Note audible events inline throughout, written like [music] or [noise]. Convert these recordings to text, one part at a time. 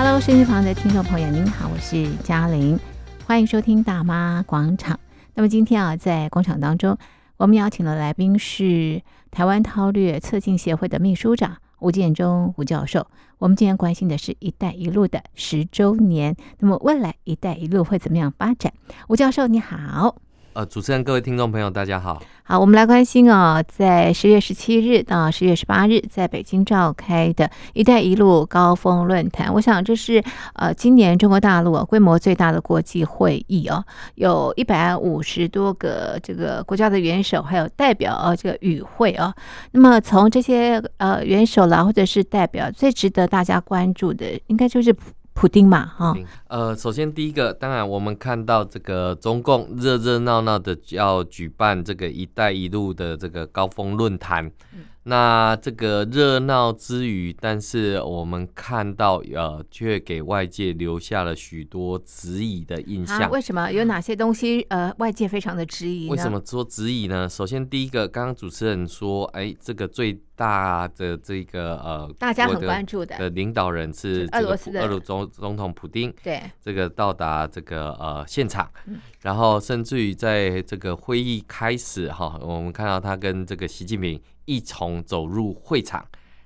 Hello，收音旁的听众朋友，您好，我是嘉玲，欢迎收听大妈广场。那么今天啊，在广场当中，我们邀请的来宾是台湾韬略策进协会的秘书长吴建中吴教授。我们今天关心的是一带一路的十周年，那么未来一带一路会怎么样发展？吴教授你好。呃，主持人、各位听众朋友，大家好。好，我们来关心哦，在十月十七日到十月十八日，在北京召开的一带一路高峰论坛，我想这是呃今年中国大陆规模最大的国际会议哦，有一百五十多个这个国家的元首还有代表啊这个与会啊。那么从这些呃元首啦或者是代表，最值得大家关注的，应该就是。普丁嘛，哈，呃，首先第一个，当然我们看到这个中共热热闹闹的要举办这个“一带一路”的这个高峰论坛。嗯那这个热闹之余，但是我们看到，呃，却给外界留下了许多质疑的印象。啊，为什么？有哪些东西？呃，外界非常的质疑。为什么说质疑呢？首先，第一个，刚刚主持人说，哎，这个最大的这个呃，大家很关注的的领导人是俄罗斯的俄罗总总统普丁。对，这个到达这个呃现场，嗯，然后甚至于在这个会议开始哈，我们看到他跟这个习近平。一同走入会场，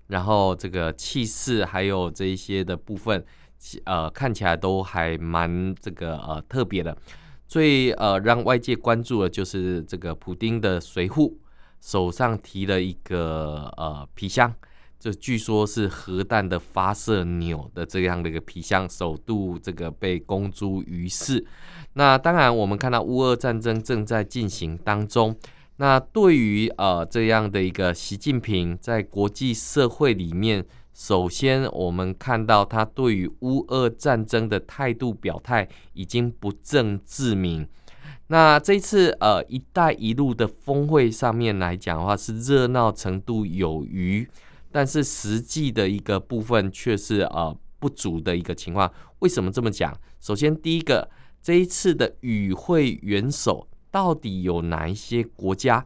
然后这个气势还有这一些的部分，呃，看起来都还蛮这个呃特别的。最呃让外界关注的就是这个普丁的随扈手上提了一个呃皮箱，就据说是核弹的发射钮的这样的一个皮箱，首度这个被公诸于世。那当然，我们看到乌俄战争正在进行当中。那对于呃这样的一个习近平在国际社会里面，首先我们看到他对于乌俄战争的态度表态已经不正自明。那这次呃“一带一路”的峰会上面来讲的话，是热闹程度有余，但是实际的一个部分却是呃不足的一个情况。为什么这么讲？首先第一个，这一次的与会元首。到底有哪一些国家？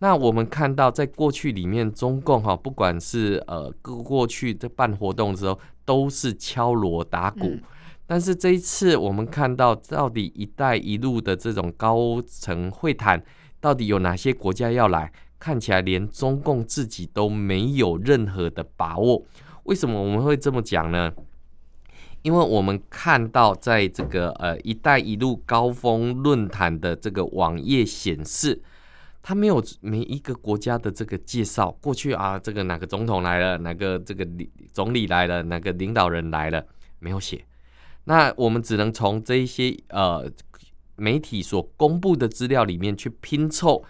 那我们看到，在过去里面，中共哈，不管是呃，过去在办活动的时候，都是敲锣打鼓。嗯。但是这一次，我们看到，到底“一带一路”的这种高层会谈，到底有哪些国家要来？看起来连中共自己都没有任何的把握。为什么我们会这么讲呢？因为我们看到，在这个呃“一带一路”高峰论坛的这个网页显示，它没有每一个国家的这个介绍。过去啊，这个哪个总统来了，哪个这个总理来了，哪个领导人来了，没有写。那我们只能从这一些呃媒体所公布的资料里面去拼凑，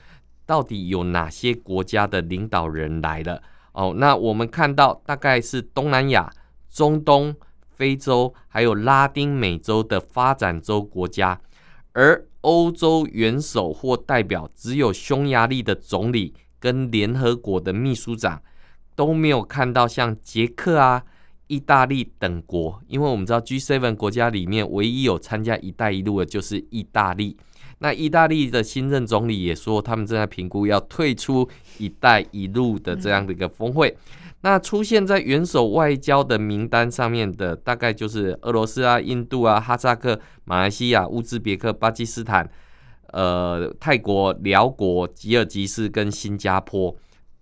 到底有哪些国家的领导人来了。哦，那我们看到大概是东南亚、中东。非洲还有拉丁美洲的发展中国家，而欧洲元首或代表只有匈牙利的总理跟联合国的秘书长都没有看到，像捷克啊、意大利等国，因为我们知道 G7 国家里面唯一有参加“一带一路”的就是意大利。那意大利的新任总理也说，他们正在评估要退出“一带一路”的这样的一个峰会。那出现在元首外交的名单上面的，大概就是俄罗斯啊、印度啊、哈萨克、马来西亚、乌兹别克、巴基斯坦、呃、泰国、寮国、吉尔吉斯跟新加坡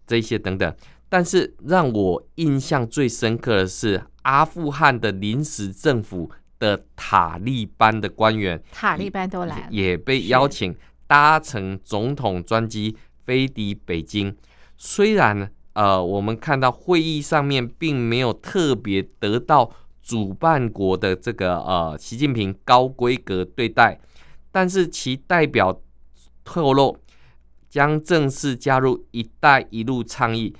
这些等等。但是让我印象最深刻的是，阿富汗的临时政府的塔利班的官员，塔利班都来了，也被邀请搭乘总统专机飞抵北京。虽然呃，我们看到会议上面并没有特别得到主办国的这个呃习近平高规格对待，但是其代表透露将正式加入“一带一路”倡议，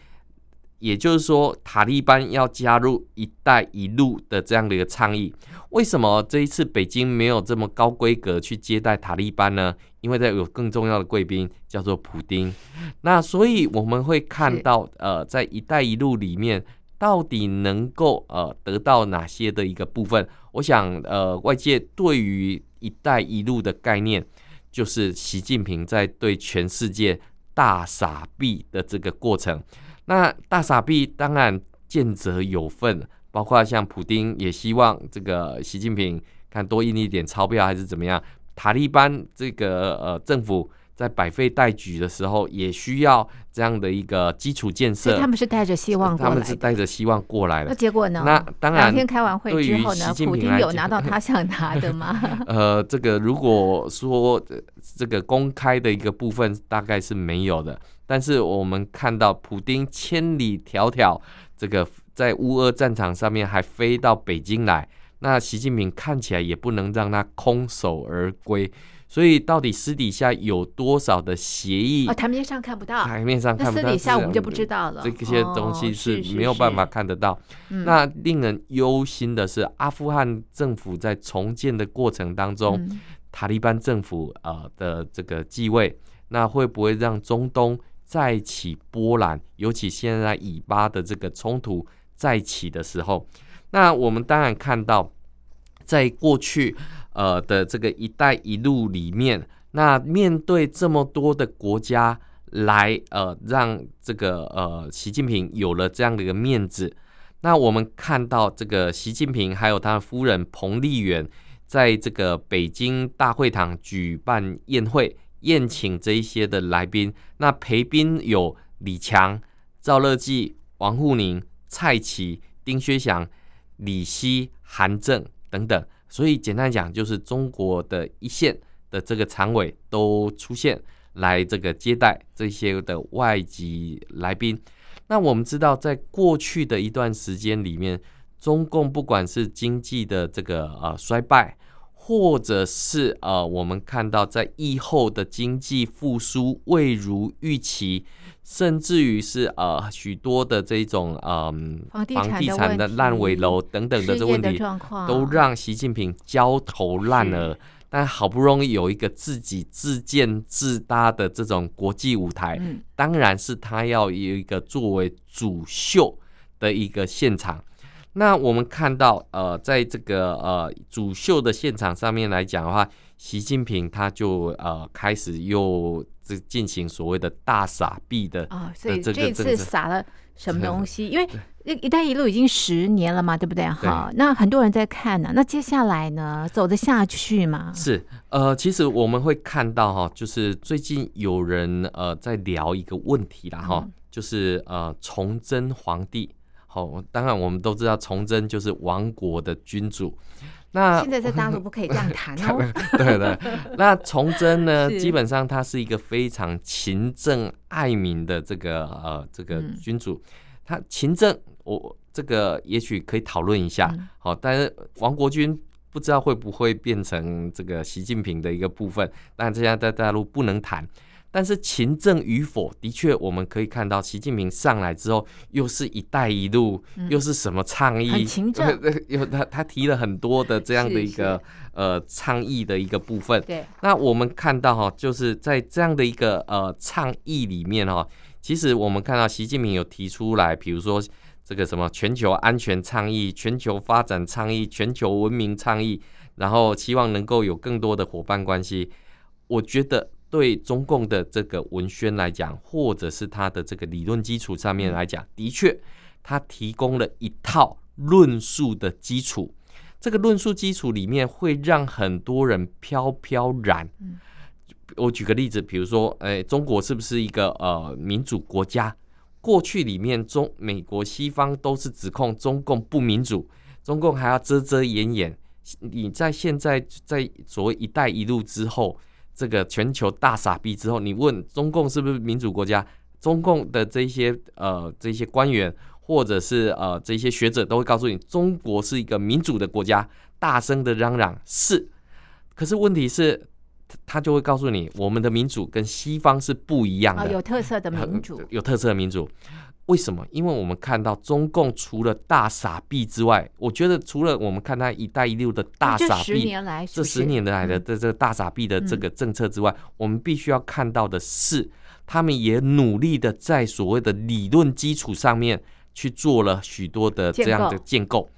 也就是说塔利班要加入“一带一路”的这样的一个倡议。为什么这一次北京没有这么高规格去接待塔利班呢？因为在有更重要的贵宾叫做普丁，那所以我们会看到，呃，在“一带一路”里面到底能够呃得到哪些的一个部分？我想，呃，外界对于“一带一路”的概念，就是习近平在对全世界大撒币的这个过程。那大傻逼当然见者有份。包括像普丁也希望这个习近平看多印一点钞票还是怎么样，塔利班这个呃政府。在百废待举的时候，也需要这样的一个基础建设。他们是带着希望过来，他们是带着希望过来的。那结果呢？那当然，两天开完会之后呢，普丁有拿到他想拿的吗？[laughs] 呃，这个如果说这个公开的一个部分，大概是没有的。但是我们看到，普丁千里迢迢这个在乌俄战场上面还飞到北京来，那习近平看起来也不能让他空手而归。所以，到底私底下有多少的协议？哦，台面上看不到，台面上看不到，私底下我们就不知道了。这些东西是没有办法看得到。哦、是是是，那令人忧心的是，阿富汗政府在重建的过程当中，嗯、塔利班政府呃的这个继位，那会不会让中东再起波澜？尤其现在以巴的这个冲突再起的时候，那我们当然看到，在过去。呃的这个“一带一路”里面，那面对这么多的国家来呃，让这个呃习近平有了这样的一个面子，那我们看到这个习近平还有他的夫人彭丽媛，在这个北京大会堂举办宴会，宴请这一些的来宾，那陪宾有李强、赵乐际、王沪宁、蔡奇、丁薛祥、李希、韩正等等。所以简单讲，就是中国的一线的这个常委都出现来这个接待这些的外籍来宾。那我们知道，在过去的一段时间里面，中共不管是经济的这个呃衰败，或者是呃我们看到在疫后的经济复苏未如预期。甚至于是呃许多的这种嗯、呃、房地产的烂尾楼等等的这问题，都让习近平焦头烂额。但好不容易有一个自己自建自搭的这种国际舞台，当然是他要有一个作为主秀的一个现场。那我们看到呃，在这个呃主秀的现场上面来讲的话，习近平他就呃开始又。这进行所谓的大撒币的啊、哦，所以这次撒了什么东西？[laughs] 因为“一带一路”已经十年了嘛，对不对？好，那很多人在看呢、啊。那接下来呢，走得下去吗？是呃，其实我们会看到哈，就是最近有人呃在聊一个问题啦哈，就是呃崇祯皇帝。好，当然我们都知道崇祯就是亡国的君主。那现在在大陆不可以这样谈哦。对 [laughs] 对，[laughs] 那崇祯呢，基本上他是一个非常勤政爱民的这个呃这个君主。他勤政，我这个也许可以讨论一下。好，但是亡国君不知道会不会变成这个习近平的一个部分。但现在在大陆不能谈。但是勤政与否，的确我们可以看到，习近平上来之后，又是一带一路，嗯、又是什么倡议？勤政，[laughs] 有他他提了很多的这样的一个呃倡议的一个部分。对，那我们看到哈，就是在这样的一个呃倡议里面哈，其实我们看到习近平有提出来，比如说这个什么全球安全倡议、全球发展倡议、全球文明倡议，然后希望能够有更多的伙伴关系。我觉得。对中共的这个文宣来讲，或者是他的这个理论基础上面来讲，的确，他提供了一套论述的基础。这个论述基础里面会让很多人飘飘然。我举个例子，比如说，哎，中国是不是一个呃民主国家？过去里面中美国西方都是指控中共不民主，中共还要遮遮掩掩。你在现在在所谓“一带一路”之后。这个全球大傻逼之后，你问中共是不是民主国家？中共的这些呃这些官员或者是呃这些学者都会告诉你，中国是一个民主的国家，大声的嚷嚷是。可是问题是，他就会告诉你，我们的民主跟西方是不一样的，有特色的民主，有特色的民主。[laughs] 为什么？因为我们看到中共除了大傻逼之外，我觉得除了我们看他“一带一路”的大傻逼，这十年来，的这这大傻逼的这个政策之外，我们必须要看到的是，他们也努力的在所谓的理论基础上面去做了许多的这样的建构，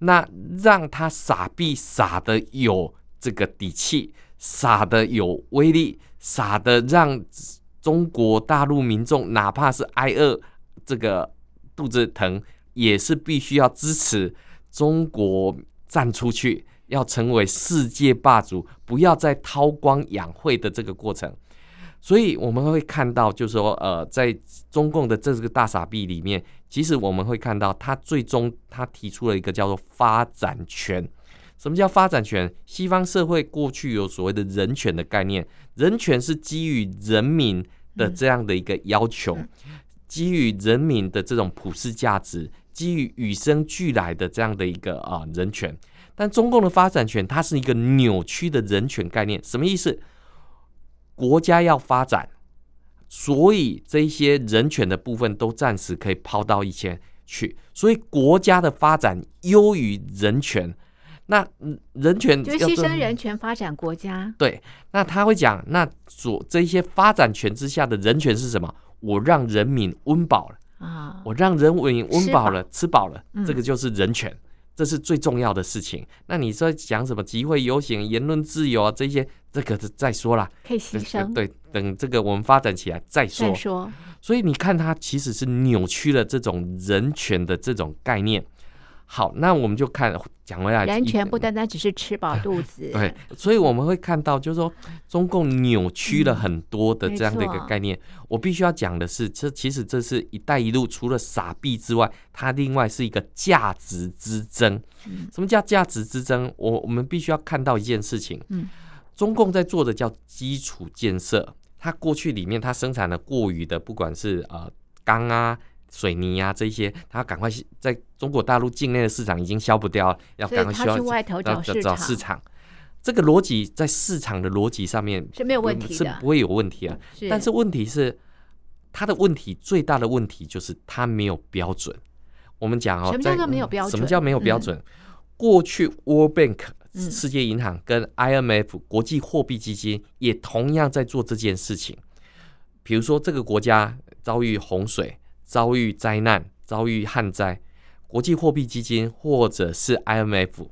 那让他傻逼傻的有这个底气，傻的有威力，傻的让中国大陆民众哪怕是挨饿。这个肚子疼也是必须要支持中国站出去，要成为世界霸主，不要再韬光养晦的这个过程。所以我们会看到，就是说，呃，在中共的这个大傻逼里面，其实我们会看到，他最终他提出了一个叫做发展权。什么叫发展权？西方社会过去有所谓的人权的概念，人权是基于人民的这样的一个要求，基于人民的这种普世价值，基于与生俱来的这样的一个啊人权。但中共的发展权，它是一个扭曲的人权概念，什么意思？国家要发展，所以这些人权的部分都暂时可以抛到一边去，所以国家的发展优于人权。那人权就牺牲人权发展国家。对，那他会讲，那所这些发展权之下的人权是什么？我让人民温饱了啊，我让人民温饱了，吃饱了，这个就是人权。这是最重要的事情。那你说讲什么集会游行、言论自由啊？这些这个再说啦，可以牺牲。对，等这个我们发展起来再说。再说。所以你看，它其实是扭曲了这种人权的这种概念。好，那我们就看讲回来，人权不单单只是吃饱肚子。[laughs] 对，所以我们会看到，就是说中共扭曲了很多的这样的一个概念。嗯、我必须要讲的是，这其实这是一带一路除了傻币之外，它另外是一个价值之争。什么叫价值之争？我我们必须要看到一件事情。嗯，中共在做的叫基础建设，它过去里面它生产了过于的，不管是呃钢啊。水泥啊，这些他赶快在中国大陆境内的市场已经消不掉，要赶快需要外头找市场。找市场，这个逻辑在市场的逻辑上面是没有问题的，是不会有问题啊。但是问题是，他的问题最大的问题就是他没有标准。我们讲哦，什么叫做没有标准？什么叫没有标准？过去 World Bank 世界银行跟 IMF 国际货币基金也同样在做这件事情。比如说，这个国家遭遇洪水。遭遇灾难、遭遇旱灾，国际货币基金或者是 IMF，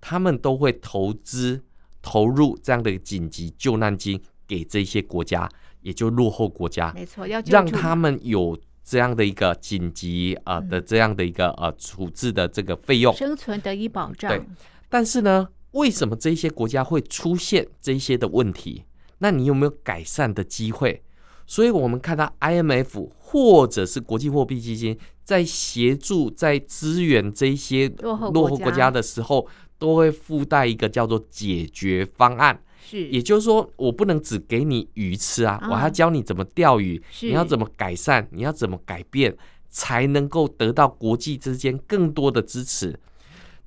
他们都会投资投入这样的紧急救难金给这些国家，也就落后国家，没错，要让他们有这样的一个紧急啊的这样的一个呃处置的这个费用，生存得以保障。对，但是呢，为什么这些国家会出现这些的问题？那你有没有改善的机会？所以我们看到 IMF 或者是国际货币基金在协助、在支援这些落后国家的时候，都会附带一个叫做解决方案。是，也就是说，我不能只给你鱼吃啊，我还要教你怎么钓鱼，你要怎么改善，你要怎么改变，才能够得到国际之间更多的支持。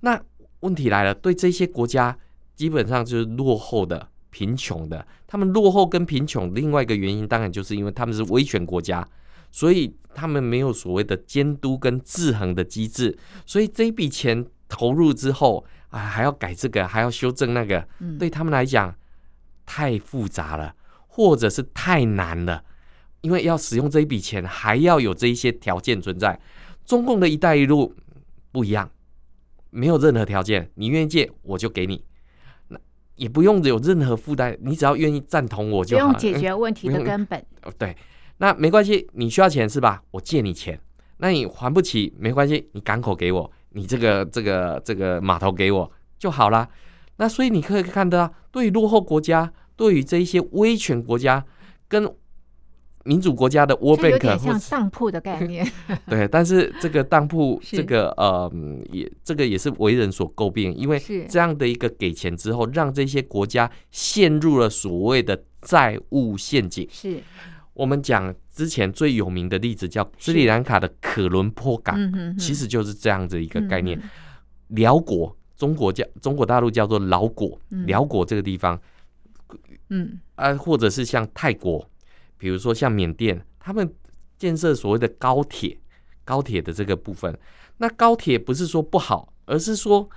那问题来了，对这些国家基本上就是落后的。贫穷的，他们落后跟贫穷，另外一个原因当然就是因为他们是威权国家，所以他们没有所谓的监督跟制衡的机制，所以这一笔钱投入之后啊，还要改这个，还要修正那个，对他们来讲太复杂了，或者是太难了，因为要使用这一笔钱，还要有这一些条件存在。中共的一带一路不一样，没有任何条件，你愿意借我就给你。也不用有任何负担，你只要愿意赞同我就好。不用解决问题的根本。嗯、对，那没关系，你需要钱是吧？我借你钱，那你还不起没关系，你港口给我，你这个这个这个码头给我就好啦。那所以你可以看到，对于落后国家，对于这一些威权国家，跟。民主国家的 World Bank 有点像当铺的概念，[laughs] 对，但是这个当铺，[laughs] 这个呃，也这个也是为人所诟病，因为这样的一个给钱之后，让这些国家陷入了所谓的债务陷阱。是，我们讲之前最有名的例子叫斯里兰卡的可伦坡港，其实就是这样子一个概念。辽国，中国叫中国大陆叫做老国，辽国这个地方，嗯。啊，或者是像泰国。比如说像缅甸，他们建设所谓的高铁，高铁的这个部分，那高铁不是说不好，而是说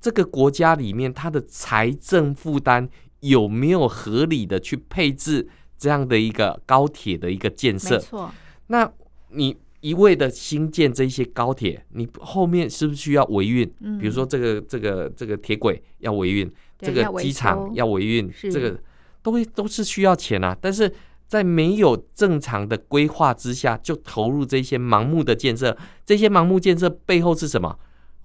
这个国家里面它的财政负担有没有合理的去配置这样的一个高铁的一个建设？没错。那你一味的新建这些高铁，你后面是不是需要维运？嗯。比如说这个这个这个铁轨要维运，这个机场要维运，这个都都是需要钱啊，但是。在没有正常的规划之下，就投入这些盲目的建设，这些盲目建设背后是什么？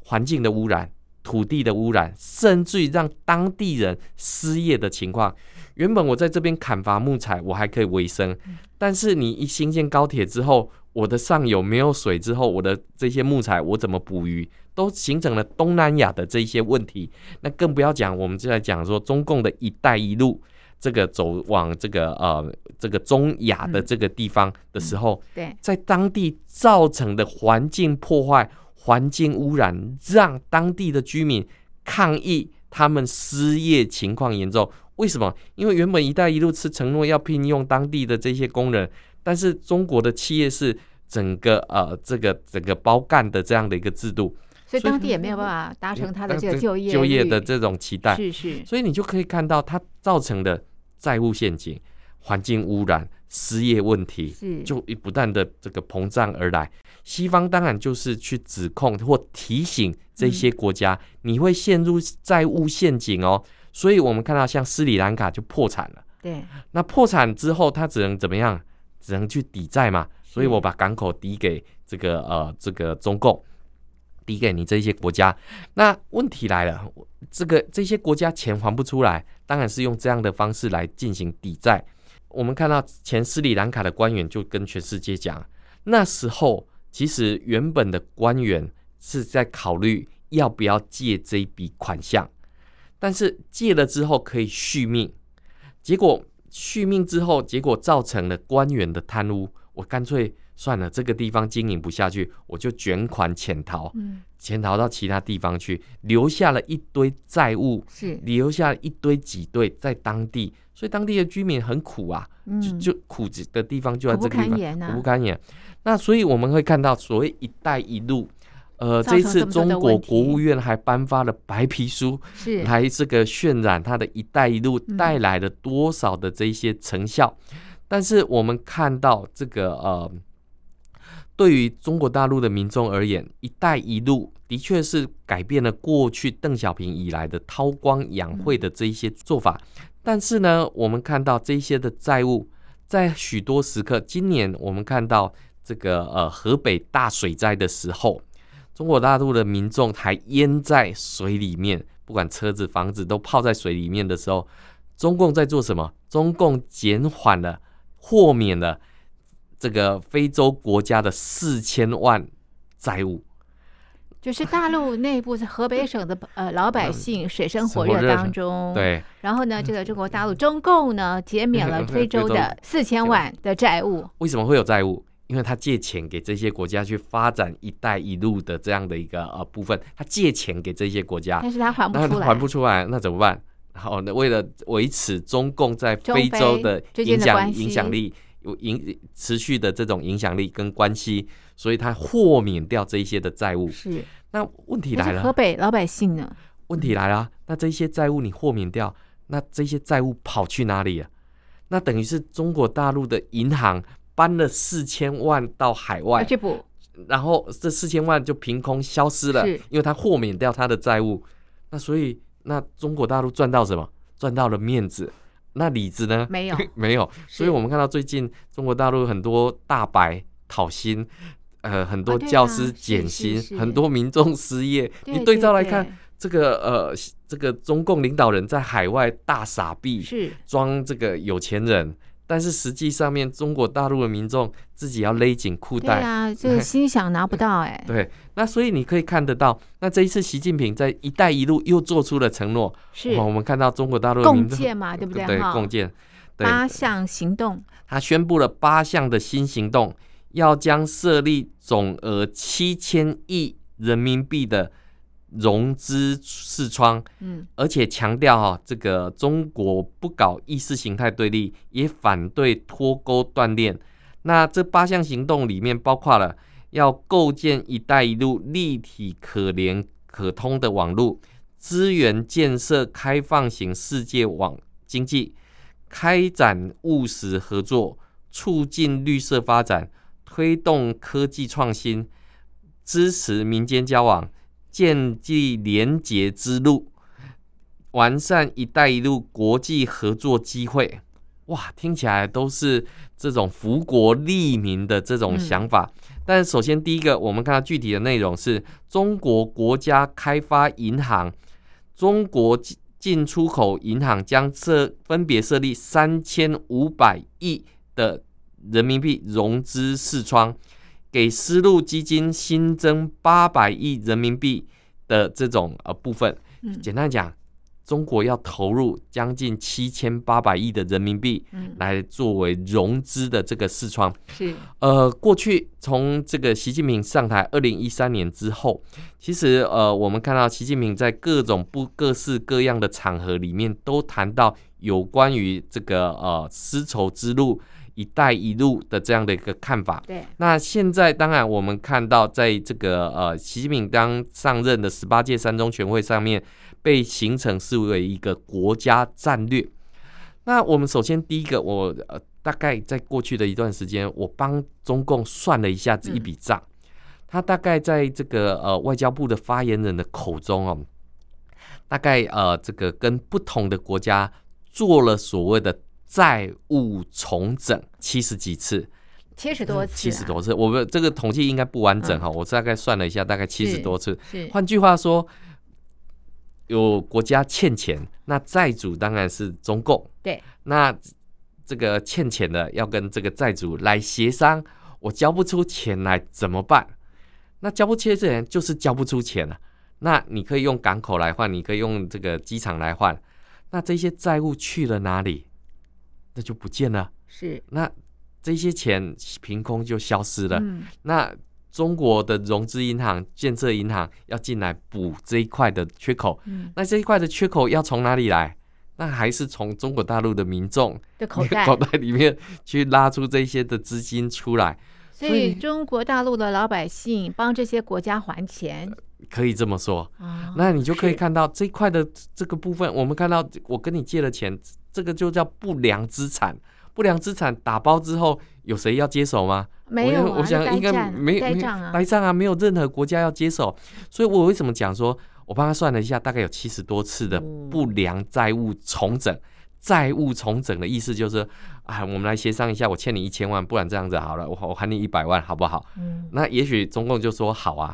环境的污染、土地的污染，甚至于让当地人失业的情况。原本我在这边砍伐木材，我还可以维生，但是你一新建高铁之后，我的上游没有水之后，我的这些木材我怎么捕鱼，都形成了东南亚的这些问题。那更不要讲，我们就在讲说中共的一带一路，这个走往这个呃这个中亚的这个地方的时候，对，在当地造成的环境破坏、环境污染，让当地的居民抗议，他们失业情况严重。为什么？因为原本“一带一路”是承诺要聘用当地的这些工人，但是中国的企业是整个呃这个整个包干的这样的一个制度，所以当地也没有办法达成他的这个就业就业的这种期待。是是，所以你就可以看到它造成的债务陷阱、环境污染、失业问题，就不断的这个膨胀而来。西方当然就是去指控或提醒这些国家，你会陷入债务陷阱哦。所以我们看到，像斯里兰卡就破产了。对，那破产之后，他只能怎么样？只能去抵债嘛。所以我把港口抵给这个呃这个中共，抵给你这些国家。那问题来了，这个这些国家钱还不出来，当然是用这样的方式来进行抵债。我们看到前斯里兰卡的官员就跟全世界讲，那时候其实原本的官员是在考虑要不要借这笔款项。但是借了之后可以续命，结果续命之后，结果造成了官员的贪污，我干脆算了，这个地方经营不下去，我就卷款潜逃，潜逃到其他地方去，留下了一堆债务，是留下了一堆挤兑在当地，所以当地的居民很苦啊，就就苦的地方就在这个地方，苦不堪言。那所以我们会看到所谓“一带一路”。呃，这一次中国国务院还颁发了白皮书，是来这个渲染它的一带一路带来了多少的这些成效。但是我们看到这个呃，对于中国大陆的民众而言，一带一路的确是改变了过去邓小平以来的韬光养晦的这一些做法。但是呢，我们看到这些的债务在许多时刻，今年我们看到这个呃河北大水灾的时候。中国大陆的民众还淹在水里面，不管车子、房子都泡在水里面的时候，中共在做什么？中共减缓了、豁免了这个非洲国家的四千万债务，就是大陆内部在河北省的呃老百姓水深火热当中，对。然后呢，这个中国大陆中共呢减免了非洲的四千万的债务。为什么会有债务？因为他借钱给这些国家去发展“一带一路”的这样的一个呃部分，他借钱给这些国家，但是他还不出来，还不出来，那怎么办？然后呢，为了维持中共在非洲的影响影响力，有影持续的这种影响力跟关系，所以他豁免掉这一些的债务。是，那问题来了，河北老百姓呢？问题来了，那这些债务你豁免掉，那这些债务跑去哪里了？那等于是中国大陆的银行。搬了四千万到海外去补，然后这四千万就凭空消失了，因为他豁免掉他的债务。那所以，那中国大陆赚到什么？赚到了面子。那李子呢？没有，[laughs] 没有。所以我们看到最近中国大陆很多大白讨薪，呃，很多教师减薪，很多民众失业。你对照来看，这个呃，这个中共领导人在海外大傻逼，是装这个有钱人。但是实际上面，中国大陆的民众自己要勒紧裤带。对啊，就是心想拿不到 [laughs] 哎、欸。对，那所以你可以看得到，那这一次习近平在“一带一路”又做出了承诺。是，我们看到中国大陆的共建嘛，[laughs] 对不对？对，共建八项行动。他宣布了八项的新行动，要将设立总额七千亿人民币的。融资视窗，嗯，而且强调哈，这个中国不搞意识形态对立，也反对脱钩断链。那这八项行动里面包括了要构建“一带一路”立体、可联、可通的网络，资源建设开放型世界网经济，开展务实合作，促进绿色发展，推动科技创新，支持民间交往。建立连结之路，完善“一带一路”国际合作机会，哇，听起来都是这种福国利民的这种想法。嗯、但首先第一个，我们看到具体的内容是中国国家开发银行、中国进出口银行将设分别设立三千五百亿的人民币融资视窗，给丝路基金新增八百亿人民币的这种呃部分。简单讲。中国要投入将近七千八百亿的人民币，来作为融资的这个视窗。是，呃，过去从这个习近平上台二零一三年之后，其实呃，我们看到习近平在各种不各式各样的场合里面，都谈到有关于这个呃丝绸之路、一带一路的这样的一个看法。对，那现在当然我们看到，在这个呃习近平刚上任的十八届三中全会上面。被形成视为一个国家战略。那我们首先第一个，我呃大概在过去的一段时间，我帮中共算了一下子一笔账。他大概在这个呃外交部的发言人的口中哦，大概呃这个跟不同的国家做了所谓的债务重整七十几次，七十多次，七十多次。我们这个统计应该不完整哈，我大概算了一下，大概七十多次。换句话说。有国家欠钱，那债主当然是中共。对，那这个欠钱的要跟这个债主来协商，我交不出钱来怎么办？那交不出钱就是交不出钱了。那你可以用港口来换，你可以用这个机场来换。那这些债务去了哪里？那就不见了。是，那这些钱凭空就消失了。嗯，那。中国的融资银行、建设银行要进来补这一块的缺口，嗯、那这一块的缺口要从哪里来？那还是从中国大陆的民众的口袋 [laughs] 口袋里面去拉出这些的资金出来。所以中国大陆的老百姓帮这些国家还钱，可以这么说。哦、那你就可以看到这一块的这个部分，我们看到我跟你借了钱，这个就叫不良资产。不良资产打包之后，有谁要接手吗？没有、啊，我想应该没有没呆账啊，没有任何国家要接手。所以我为什么讲说，我帮他算了一下，大概有七十多次的不良债务重整。债务重整的意思就是，啊，我们来协商一下，我欠你一千万，不然这样子好了，我我还你一百万，好不好？嗯，那也许中共就说好啊。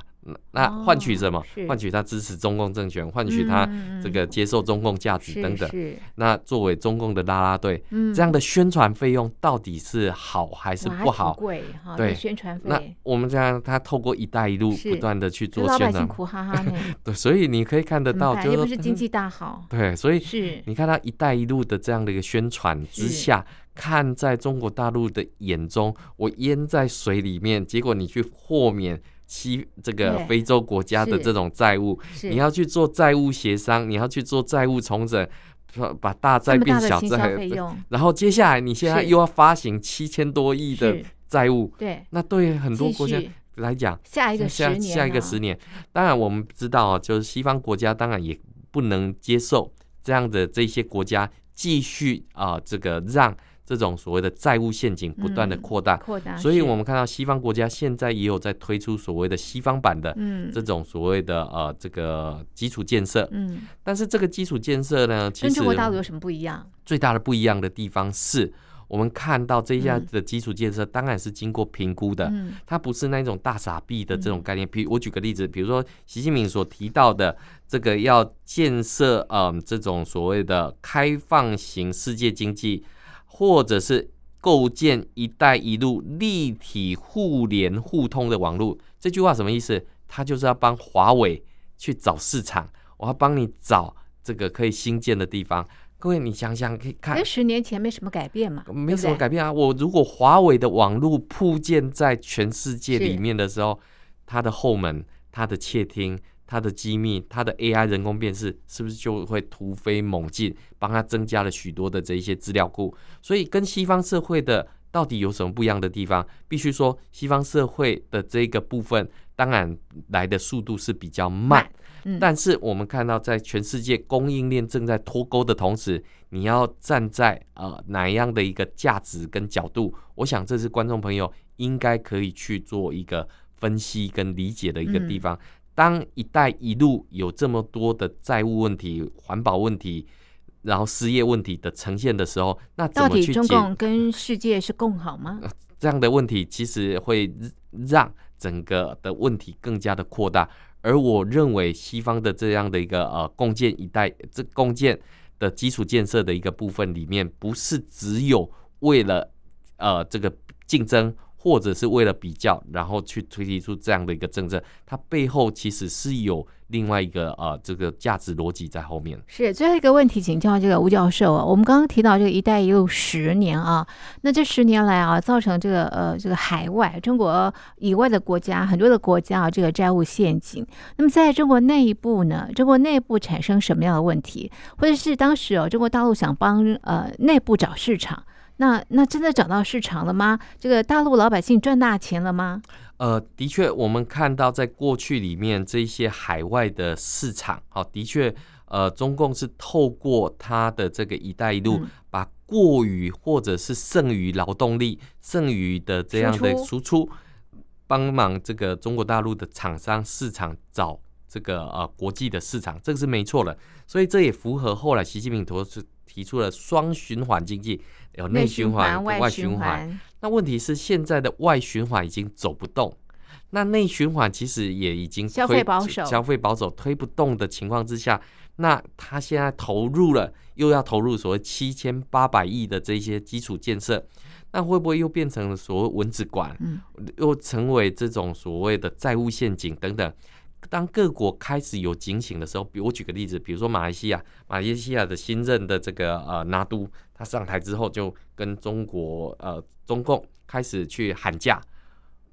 那换取什么？换、哦、取他支持中共政权，换取他这个接受中共价值等等。那作为中共的拉拉队，嗯、这样的宣传费用到底是好还是不好？贵哈，对宣传费。那我们这样，他透过“一带一路”不断的去做宣传，苦哈哈 [laughs] 对，所以你可以看得到，就不是经济大好。对，所以是你看他“一带一路”的这样的一个宣传之下，看在中国大陆的眼中，我淹在水里面，结果你去豁免。西这个非洲国家的这种债务，你要去做债务协商，你要去做债务重整，把大债变小债，[laughs] 然后接下来你现在又要发行七千多亿的债务，对，那对很多国家来讲，下一个十年，下一个十年，当然我们知道啊，就是西方国家当然也不能接受这样的这些国家继续啊，这个让。这种所谓的债务陷阱不断的扩大，扩大，所以我们看到西方国家现在也有在推出所谓的西方版的这种所谓的呃这个基础建设，嗯，但是这个基础建设呢，其实跟中国大陆有什么不一样？最大的不一样的地方是我们看到这一下的基础建设当然是经过评估的，它不是那种大傻逼的这种概念。比如我举个例子，比如说习近平所提到的这个要建设嗯这种所谓的开放型世界经济。或者是构建“一带一路”立体互联互通的网络，这句话什么意思？它就是要帮华为去找市场，我要帮你找这个可以新建的地方。各位，你想想可以看，跟十年前没什么改变嘛？没什么改变啊！我如果华为的网络铺建在全世界里面的时候，它的后门、它的窃听。它的机密，它的 AI 人工辨识，是不是就会突飞猛进，帮它增加了许多的这一些资料库？所以跟西方社会的到底有什么不一样的地方？必须说，西方社会的这个部分，当然来的速度是比较慢。嗯、但是我们看到，在全世界供应链正在脱钩的同时，你要站在呃哪样的一个价值跟角度？我想这是观众朋友应该可以去做一个分析跟理解的一个地方。嗯当“一带一路”有这么多的债务问题、环保问题，然后失业问题的呈现的时候，那怎么去到底中共跟世界是共好吗？[laughs] 这样的问题其实会让整个的问题更加的扩大。而我认为西方的这样的一个呃共建一带这共建的基础建设的一个部分里面，不是只有为了呃这个竞争。或者是为了比较，然后去推提出这样的一个政策，它背后其实是有另外一个呃这个价值逻辑在后面。是最后一个问题，请教这个吴教授啊，我们刚刚提到这个“一带一路”十年啊，那这十年来啊，造成这个呃这个海外中国以外的国家很多的国家啊，这个债务陷阱。那么在中国内部呢，中国内部产生什么样的问题，或者是当时哦，中国大陆想帮呃内部找市场？那那真的找到市场了吗？这个大陆老百姓赚大钱了吗？呃，的确，我们看到在过去里面这些海外的市场，好，的确，呃，中共是透过它的这个“一带一路”，嗯，把过于或者是剩余劳动力、剩余的这样的输出，帮忙这个中国大陆的厂商市场找这个呃国际的市场，这个是没错的。所以这也符合后来习近平同时提出了双循环经济。有内循环、外循环。那问题是现在的外循环已经走不动，那内循环其实也已经消费保守，消费保守推不动的情况之下，那他现在投入了，又要投入所谓七千八百亿的这些基础建设，那会不会又变成了所谓蚊子馆？嗯，又成为这种所谓的债务陷阱等等？当各国开始有警醒的时候，比如我举个例子，比如说马来西亚，马来西亚的新任的这个呃拿督，他上台之后就跟中国呃中共开始去喊价，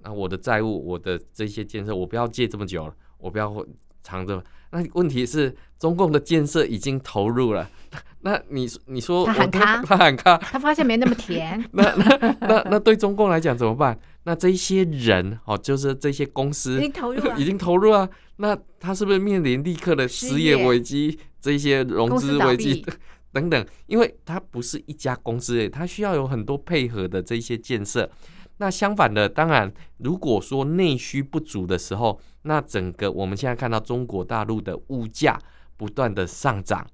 那我的债务，我的这些建设，我不要借这么久了，我不要藏着。那问题是中共的建设已经投入了，[laughs] 那你你说他喊卡，他喊卡，他发现没那么甜，[laughs] 那那那那对中共来讲怎么办？那这些人哦，就是这些公司已经投入了，[laughs] 已经投入啊。那他是不是面临立刻的失业危机？这些融资危机 [laughs] 等等？因为他不是一家公司诶，他需要有很多配合的这些建设。那相反的，当然，如果说内需不足的时候，那整个我们现在看到中国大陆的物价不断的上涨，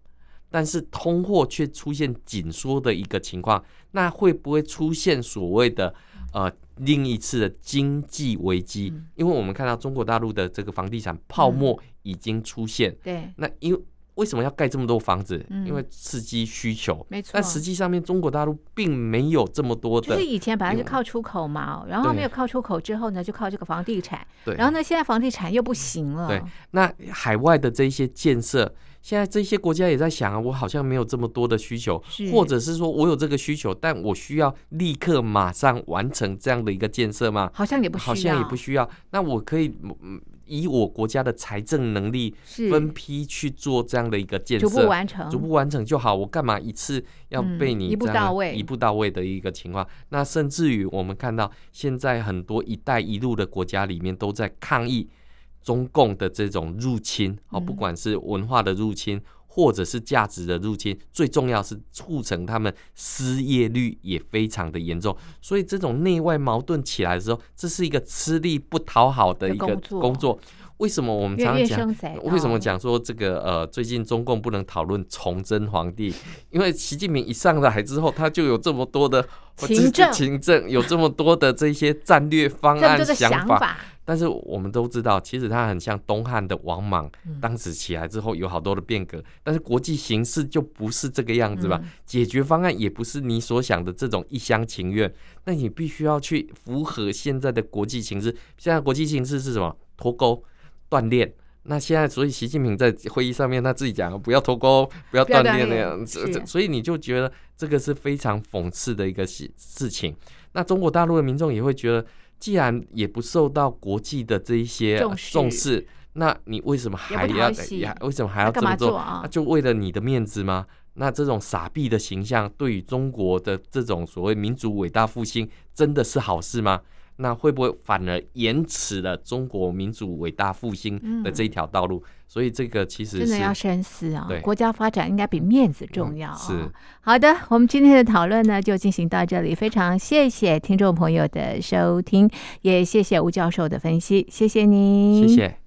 但是通货却出现紧缩的一个情况，那会不会出现所谓的呃？另一次的经济危机，因为我们看到中国大陆的这个房地产泡沫已经出现。嗯、对，那因为为什么要盖这么多房子？嗯、因为刺激需求。没错。但实际上面，中国大陆并没有这么多的。就是以前本来就靠出口嘛，然后没有靠出口之后呢，就靠这个房地产。对。然后呢，现在房地产又不行了。对。那海外的这些建设。现在这些国家也在想啊，我好像没有这么多的需求，或者是说我有这个需求，但我需要立刻马上完成这样的一个建设吗？好像也不需要，好像也不需要。那我可以以我国家的财政能力分批去做这样的一个建设，逐步完成，逐步完成就好。我干嘛一次要被你、嗯、一步到位、一步到位的一个情况？那甚至于我们看到现在很多“一带一路”的国家里面都在抗议。中共的这种入侵，哦，不管是文化的入侵，或者是价值的入侵，最重要是促成他们失业率也非常的严重。所以这种内外矛盾起来的时候，这是一个吃力不讨好的一个工作。为什么我们常常讲？为什么讲说这个呃，最近中共不能讨论崇祯皇帝？[laughs] 因为习近平一上台之后，他就有这么多的勤政，勤政有这么多的这些战略方案想法。但是我们都知道，其实它很像东汉的王莽，当时起来之后有好多的变革，但是国际形势就不是这个样子吧？解决方案也不是你所想的这种一厢情愿，那你必须要去符合现在的国际形势。现在国际形势是什么？脱钩、断链。那现在，所以习近平在会议上面他自己讲，不要脱钩，不要断链那样子，所以你就觉得这个是非常讽刺的一个事事情。那中国大陆的民众也会觉得。既然也不受到国际的这一些重视，那你为什么还要？呀，为什么还要这么做？那就为了你的面子吗？那这种傻逼的形象，对于中国的这种所谓民族伟大复兴，真的是好事吗？那会不会反而延迟了中国民主伟大复兴的这一条道路？嗯、所以这个其实是真的要深思啊！对国家发展应该比面子重要。是好的，我们今天的讨论呢就进行到这里，非常谢谢听众朋友的收听，也谢谢吴教授的分析，谢谢您，谢谢。